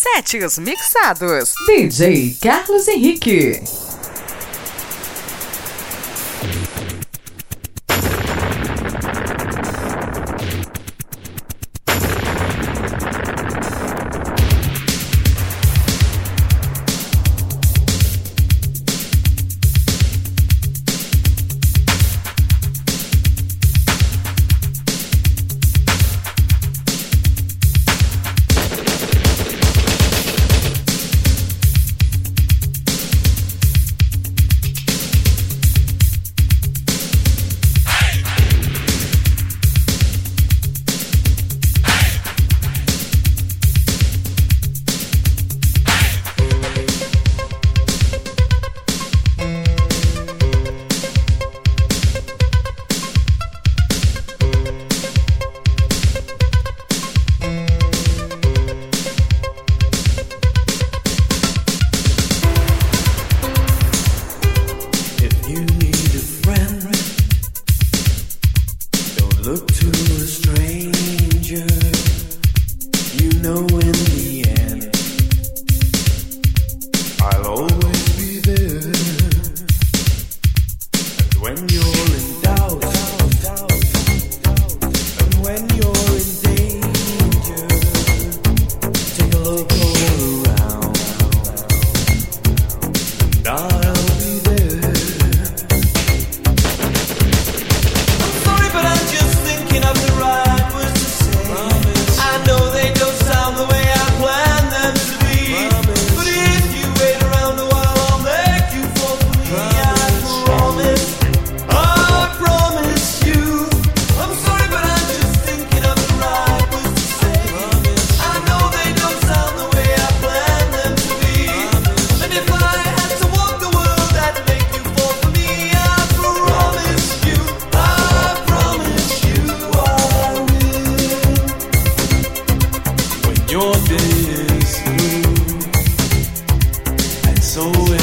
Sets mixados. DJ Carlos Henrique.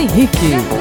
Luiz Henrique.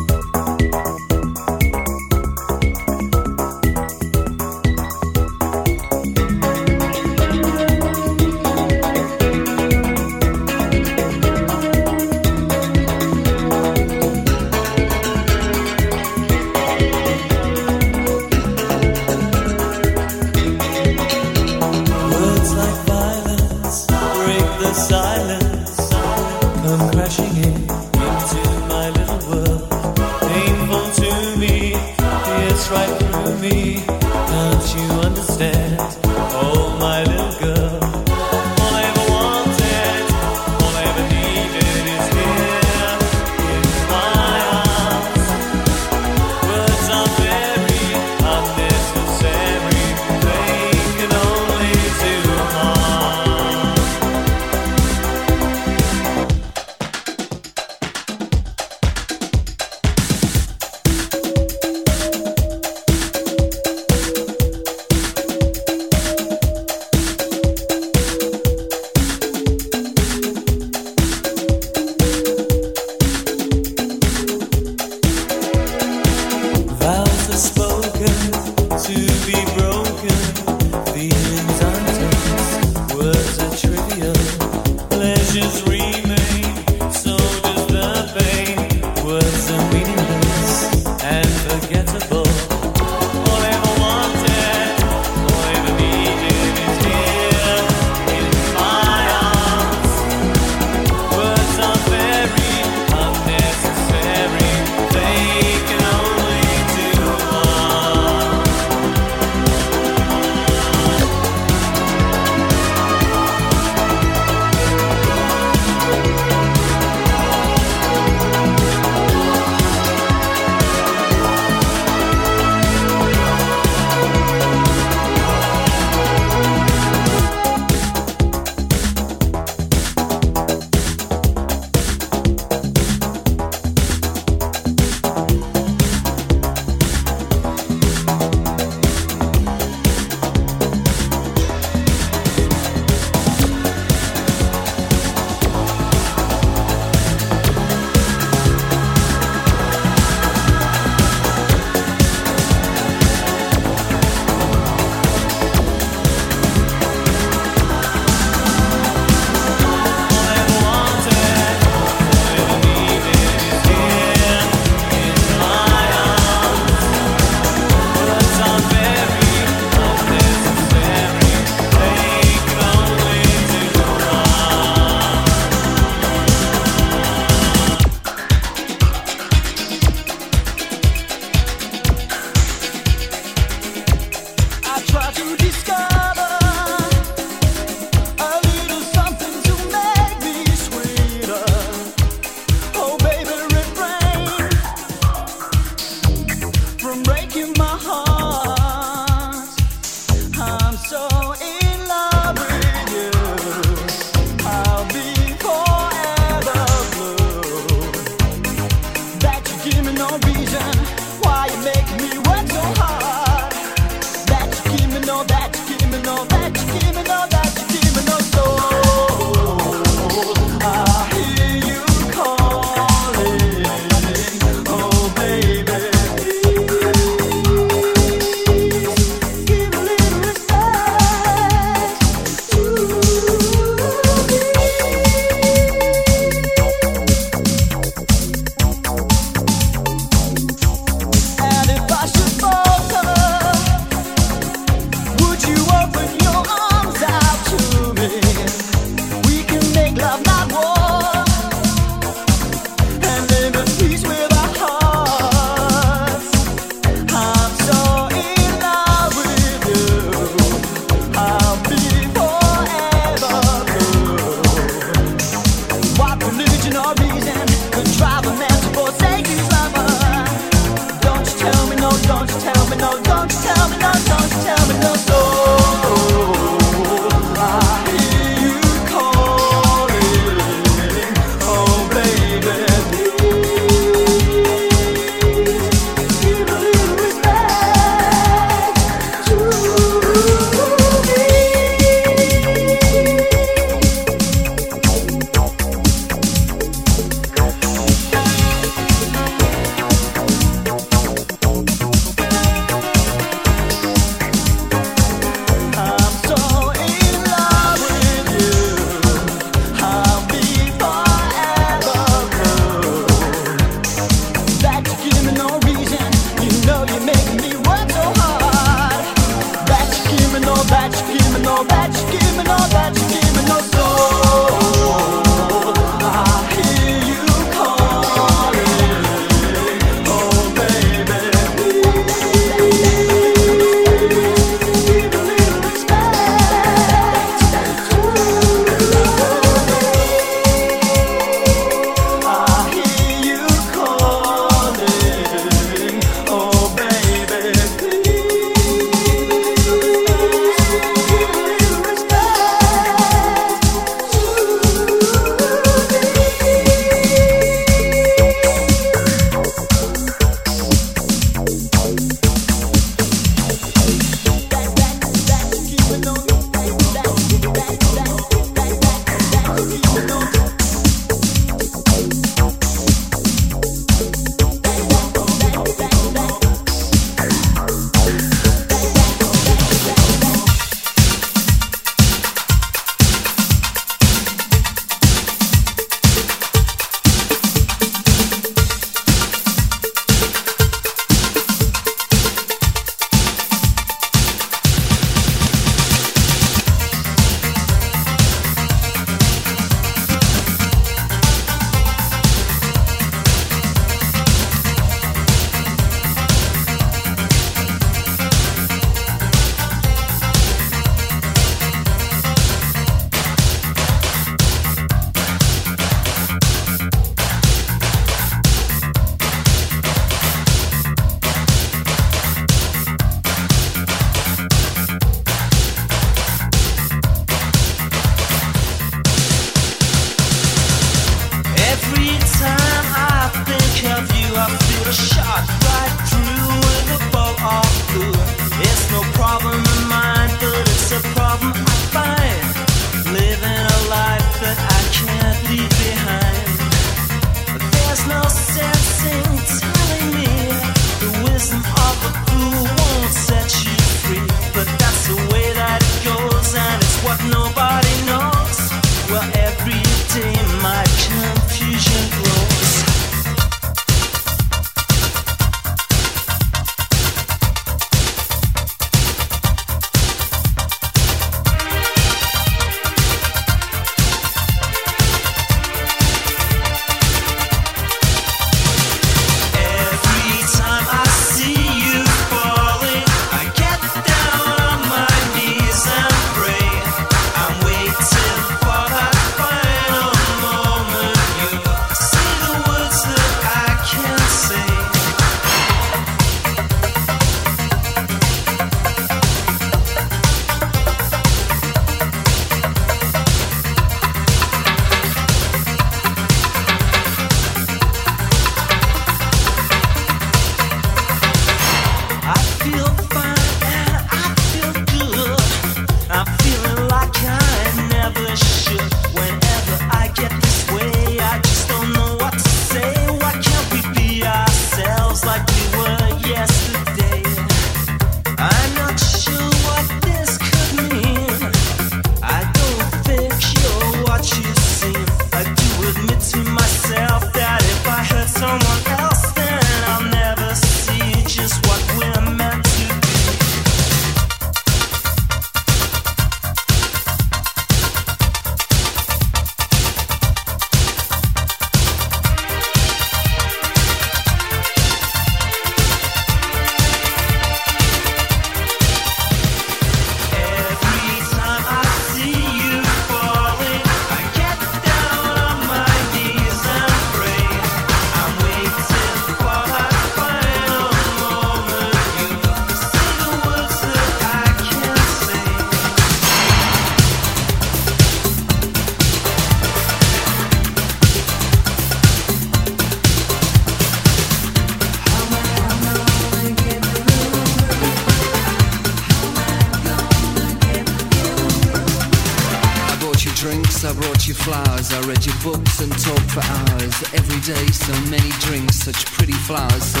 Day, so many drinks, such pretty flowers. So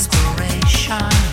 Inspiration.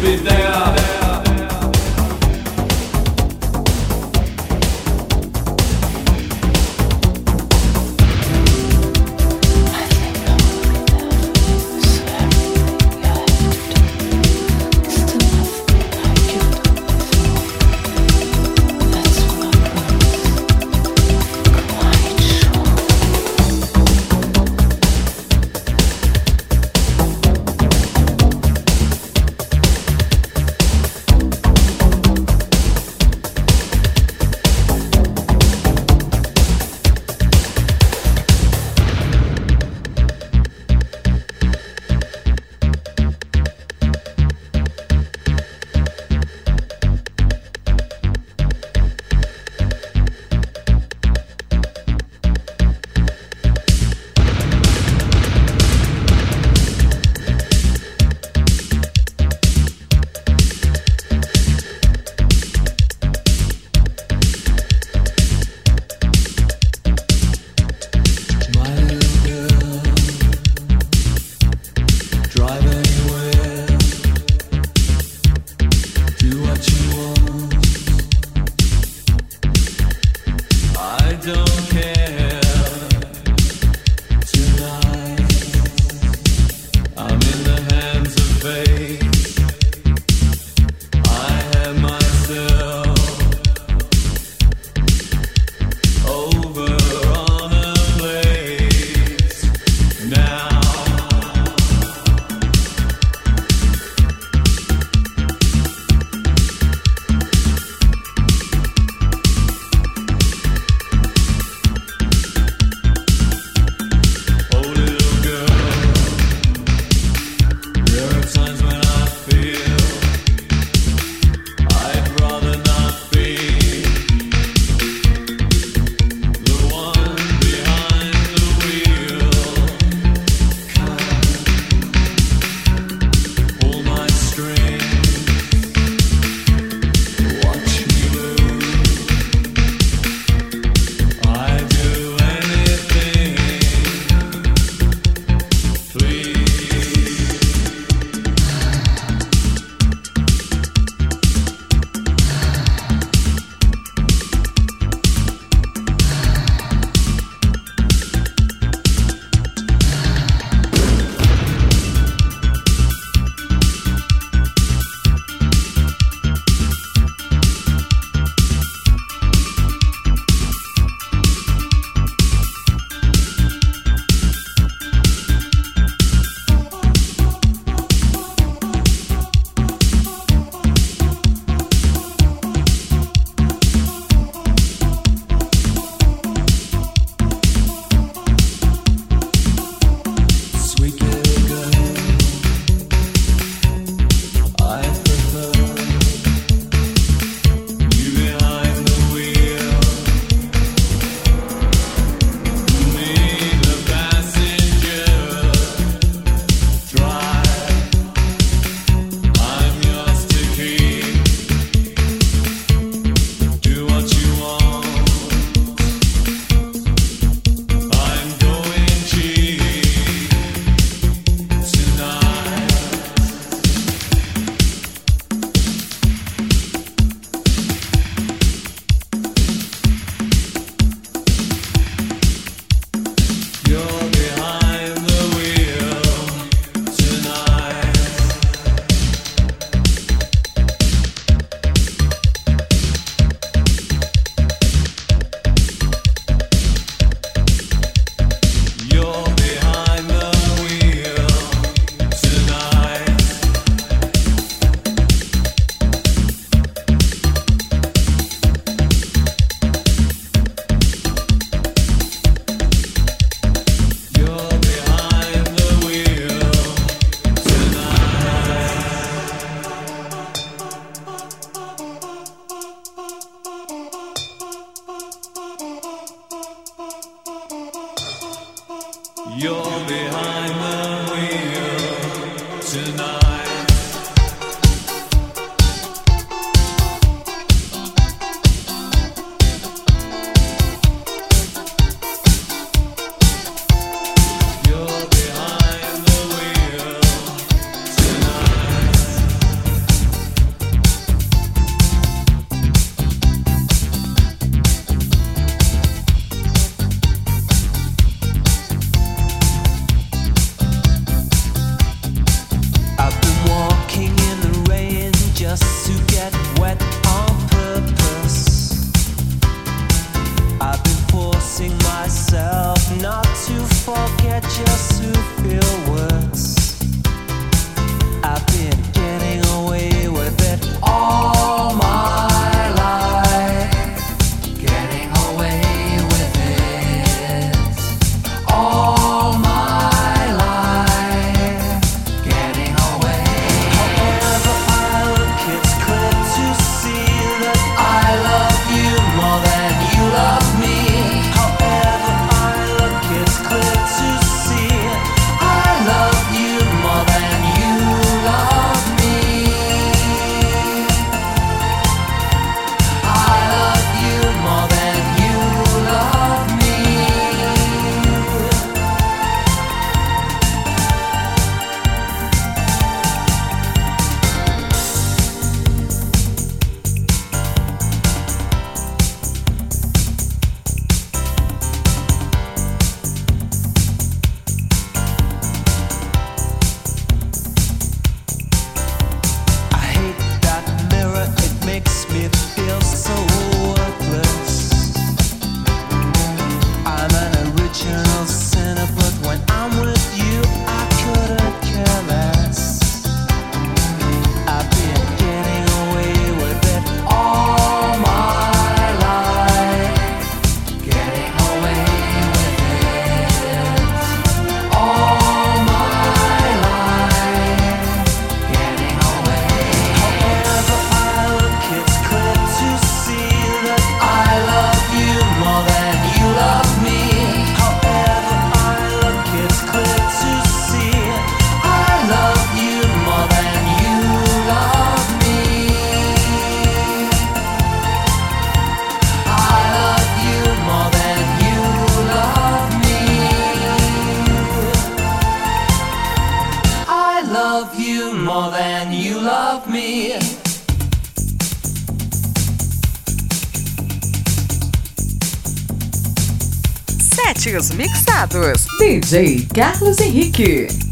be there. Mixados. DJ Carlos Henrique.